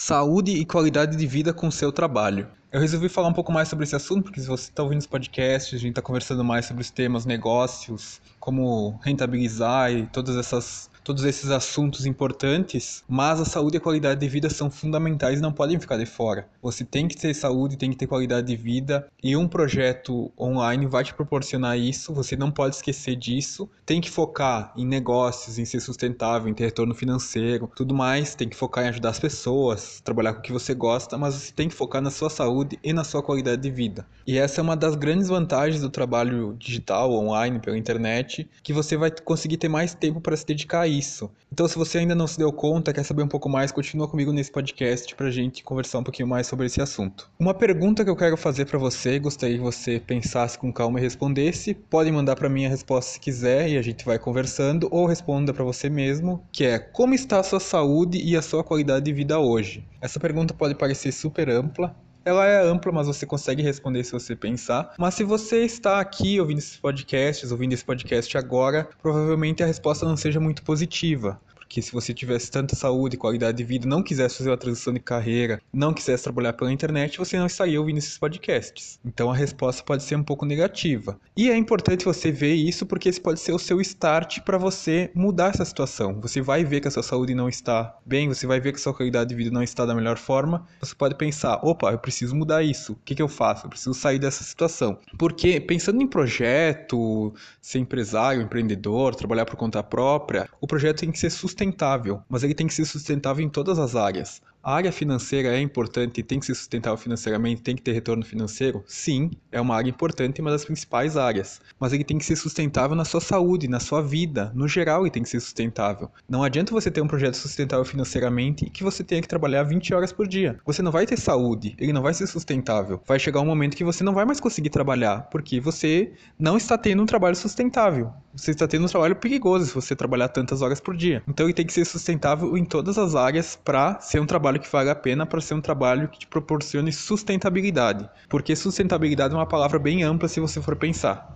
saúde e qualidade de vida com seu trabalho. Eu resolvi falar um pouco mais sobre esse assunto, porque se você está ouvindo os podcasts, a gente está conversando mais sobre os temas negócios, como rentabilizar e todas essas todos esses assuntos importantes, mas a saúde e a qualidade de vida são fundamentais e não podem ficar de fora. Você tem que ter saúde, tem que ter qualidade de vida e um projeto online vai te proporcionar isso, você não pode esquecer disso. Tem que focar em negócios, em ser sustentável, em ter retorno financeiro, tudo mais, tem que focar em ajudar as pessoas, trabalhar com o que você gosta, mas você tem que focar na sua saúde e na sua qualidade de vida. E essa é uma das grandes vantagens do trabalho digital, online, pela internet, que você vai conseguir ter mais tempo para se dedicar a isso isso. Então, se você ainda não se deu conta, quer saber um pouco mais, continua comigo nesse podcast para a gente conversar um pouquinho mais sobre esse assunto. Uma pergunta que eu quero fazer para você, gostaria que você pensasse com calma e respondesse. Pode mandar para mim a resposta se quiser e a gente vai conversando, ou responda para você mesmo, que é como está a sua saúde e a sua qualidade de vida hoje? Essa pergunta pode parecer super ampla, ela é ampla, mas você consegue responder se você pensar. Mas se você está aqui ouvindo esses podcasts, ouvindo esse podcast agora, provavelmente a resposta não seja muito positiva que se você tivesse tanta saúde, qualidade de vida, não quisesse fazer uma transição de carreira, não quisesse trabalhar pela internet, você não estaria ouvindo esses podcasts. Então a resposta pode ser um pouco negativa. E é importante você ver isso porque esse pode ser o seu start para você mudar essa situação. Você vai ver que a sua saúde não está bem, você vai ver que a sua qualidade de vida não está da melhor forma. Você pode pensar: opa, eu preciso mudar isso. O que, que eu faço? Eu preciso sair dessa situação. Porque pensando em projeto, ser empresário, empreendedor, trabalhar por conta própria, o projeto tem que ser sustentável sustentável, mas ele tem que ser sustentável em todas as áreas. A área financeira é importante, tem que ser sustentável financeiramente, tem que ter retorno financeiro? Sim, é uma área importante, uma das principais áreas. Mas ele tem que ser sustentável na sua saúde, na sua vida. No geral, ele tem que ser sustentável. Não adianta você ter um projeto sustentável financeiramente e que você tenha que trabalhar 20 horas por dia. Você não vai ter saúde, ele não vai ser sustentável. Vai chegar um momento que você não vai mais conseguir trabalhar, porque você não está tendo um trabalho sustentável. Você está tendo um trabalho perigoso se você trabalhar tantas horas por dia. Então ele tem que ser sustentável em todas as áreas para ser um trabalho trabalho que vale a pena para ser um trabalho que te proporcione sustentabilidade. Porque sustentabilidade é uma palavra bem ampla se você for pensar.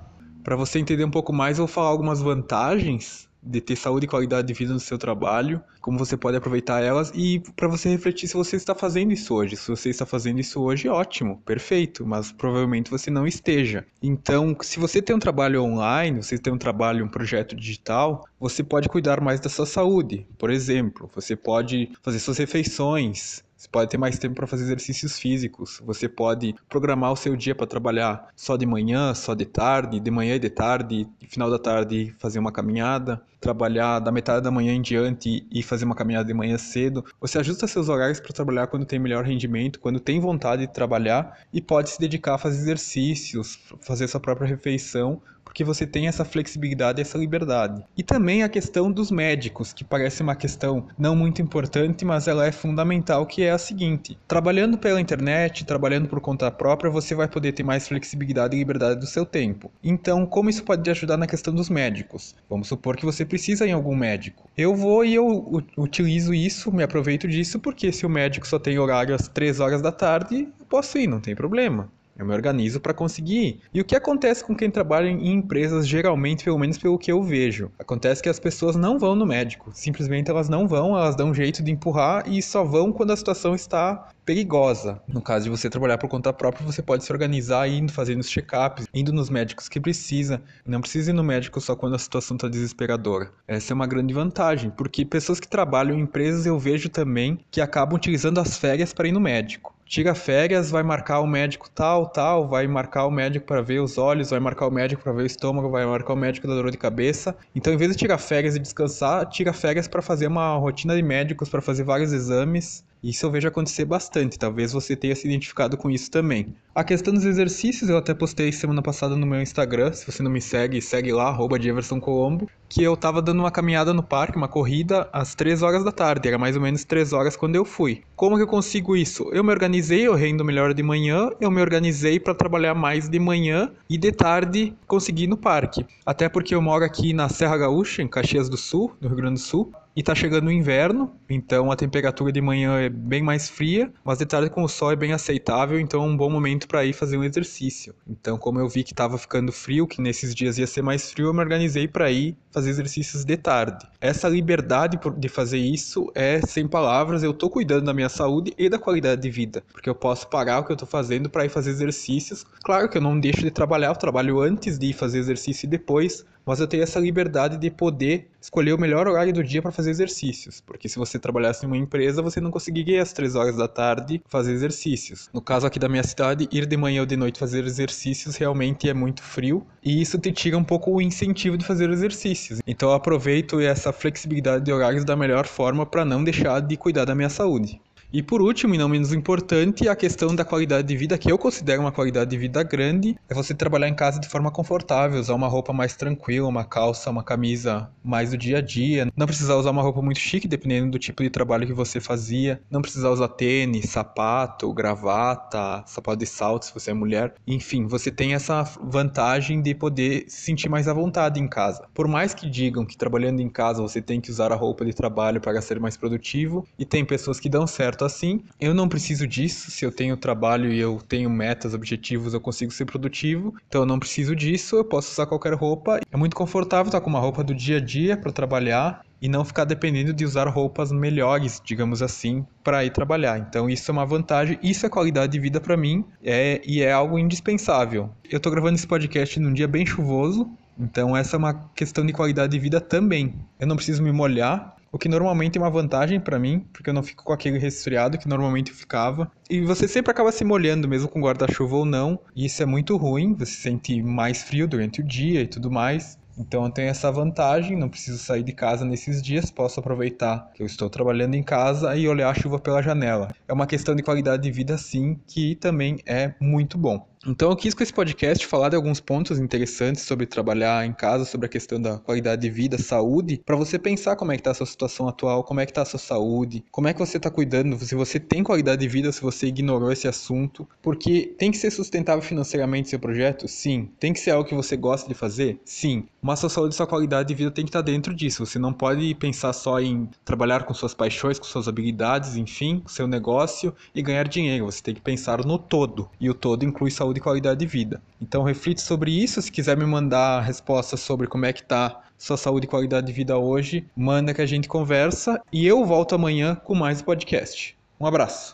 Para você entender um pouco mais, eu vou falar algumas vantagens de ter saúde e qualidade de vida no seu trabalho, como você pode aproveitar elas e para você refletir se você está fazendo isso hoje. Se você está fazendo isso hoje, ótimo, perfeito, mas provavelmente você não esteja. Então, se você tem um trabalho online, você tem um trabalho, um projeto digital, você pode cuidar mais da sua saúde. Por exemplo, você pode fazer suas refeições, você pode ter mais tempo para fazer exercícios físicos. Você pode programar o seu dia para trabalhar só de manhã, só de tarde, de manhã e de tarde, e final da tarde fazer uma caminhada, trabalhar da metade da manhã em diante e fazer uma caminhada de manhã cedo. Você ajusta seus horários para trabalhar quando tem melhor rendimento, quando tem vontade de trabalhar e pode se dedicar a fazer exercícios, fazer sua própria refeição porque você tem essa flexibilidade essa liberdade. E também a questão dos médicos, que parece uma questão não muito importante, mas ela é fundamental, que é a seguinte: trabalhando pela internet, trabalhando por conta própria, você vai poder ter mais flexibilidade e liberdade do seu tempo. Então, como isso pode te ajudar na questão dos médicos? Vamos supor que você precisa em algum médico. Eu vou e eu utilizo isso, me aproveito disso, porque se o médico só tem horário às 3 horas da tarde, eu posso ir, não tem problema. Eu me organizo para conseguir. E o que acontece com quem trabalha em empresas, geralmente, pelo menos pelo que eu vejo? Acontece que as pessoas não vão no médico. Simplesmente elas não vão, elas dão um jeito de empurrar e só vão quando a situação está perigosa. No caso de você trabalhar por conta própria, você pode se organizar indo fazendo os check-ups, indo nos médicos que precisa. Não precisa ir no médico só quando a situação está desesperadora. Essa é uma grande vantagem, porque pessoas que trabalham em empresas eu vejo também que acabam utilizando as férias para ir no médico tira férias, vai marcar o médico tal, tal, vai marcar o médico para ver os olhos, vai marcar o médico para ver o estômago, vai marcar o médico da dor de cabeça. Então, em vez de tirar férias e descansar, tira férias para fazer uma rotina de médicos, para fazer vários exames isso eu vejo acontecer bastante, talvez você tenha se identificado com isso também. A questão dos exercícios, eu até postei semana passada no meu Instagram, se você não me segue, segue lá, arroba Colombo, que eu tava dando uma caminhada no parque, uma corrida, às 3 horas da tarde, era mais ou menos 3 horas quando eu fui. Como que eu consigo isso? Eu me organizei, eu rendo melhor de manhã, eu me organizei para trabalhar mais de manhã e de tarde conseguir ir no parque. Até porque eu moro aqui na Serra Gaúcha, em Caxias do Sul, no Rio Grande do Sul, E tá chegando o inverno, então a temperatura de manhã é bem mais fria, mas de tarde com o sol é bem aceitável, então é um bom momento para ir fazer um exercício. Então, como eu vi que estava ficando frio, que nesses dias ia ser mais frio, eu me organizei para ir fazer exercícios de tarde. Essa liberdade de fazer isso é sem palavras, eu tô cuidando da minha saúde e da qualidade de vida, porque eu posso parar o que eu tô fazendo para ir fazer exercícios. Claro que eu não deixo de trabalhar, eu trabalho antes de ir fazer exercício e depois, mas eu tenho essa liberdade de poder escolher o melhor horário do dia para fazer exercícios, porque se você trabalhasse em uma empresa, você não conseguiria às três horas da tarde fazer exercícios. No caso aqui da minha cidade, ir de manhã ou de noite fazer exercícios realmente é muito frio e isso te tira um pouco o incentivo de fazer exercícios. Então eu aproveito essa flexibilidade de horários da melhor forma para não deixar de cuidar da minha saúde. E por último, e não menos importante, a questão da qualidade de vida, que eu considero uma qualidade de vida grande, é você trabalhar em casa de forma confortável, usar uma roupa mais tranquila, uma calça, uma camisa mais do dia a dia, não precisar usar uma roupa muito chique, dependendo do tipo de trabalho que você fazia, não precisar usar tênis, sapato, gravata, sapato de salto se você é mulher, enfim, você tem essa vantagem de poder se sentir mais à vontade em casa. Por mais que digam que trabalhando em casa você tem que usar a roupa de trabalho para ser mais produtivo, e tem pessoas que dão certo assim. Eu não preciso disso. Se eu tenho trabalho e eu tenho metas, objetivos, eu consigo ser produtivo. Então eu não preciso disso. Eu posso usar qualquer roupa. É muito confortável estar com uma roupa do dia a dia para trabalhar e não ficar dependendo de usar roupas melhores, digamos assim, para ir trabalhar. Então isso é uma vantagem, isso é qualidade de vida para mim, é e é algo indispensável. Eu estou gravando esse podcast num dia bem chuvoso, então essa é uma questão de qualidade de vida também. Eu não preciso me molhar, o que normalmente é uma vantagem para mim, porque eu não fico com aquele resfriado que normalmente ficava. E você sempre acaba se molhando, mesmo com guarda-chuva ou não, e isso é muito ruim, você se sente mais frio durante o dia e tudo mais. Então eu tenho essa vantagem, não preciso sair de casa nesses dias, posso aproveitar que eu estou trabalhando em casa e olhar a chuva pela janela. É uma questão de qualidade de vida sim, que também é muito bom. Então eu quis com esse podcast falar de alguns pontos interessantes sobre trabalhar em casa, sobre a questão da qualidade de vida, saúde, para você pensar como é que está a sua situação atual, como é que está a sua saúde, como é que você está cuidando, se você tem qualidade de vida, se você ignorou esse assunto, porque tem que ser sustentável financeiramente seu projeto? Sim. Tem que ser algo que você gosta de fazer? Sim. Mas sua saúde e sua qualidade de vida tem que estar dentro disso. Você não pode pensar só em trabalhar com suas paixões, com suas habilidades, enfim, com seu negócio e ganhar dinheiro. Você tem que pensar no todo. E o todo inclui saúde saúde e qualidade de vida. Então reflite sobre isso, se quiser me mandar respostas sobre como é que tá sua saúde e qualidade de vida hoje, manda que a gente conversa e eu volto amanhã com mais podcast. Um abraço.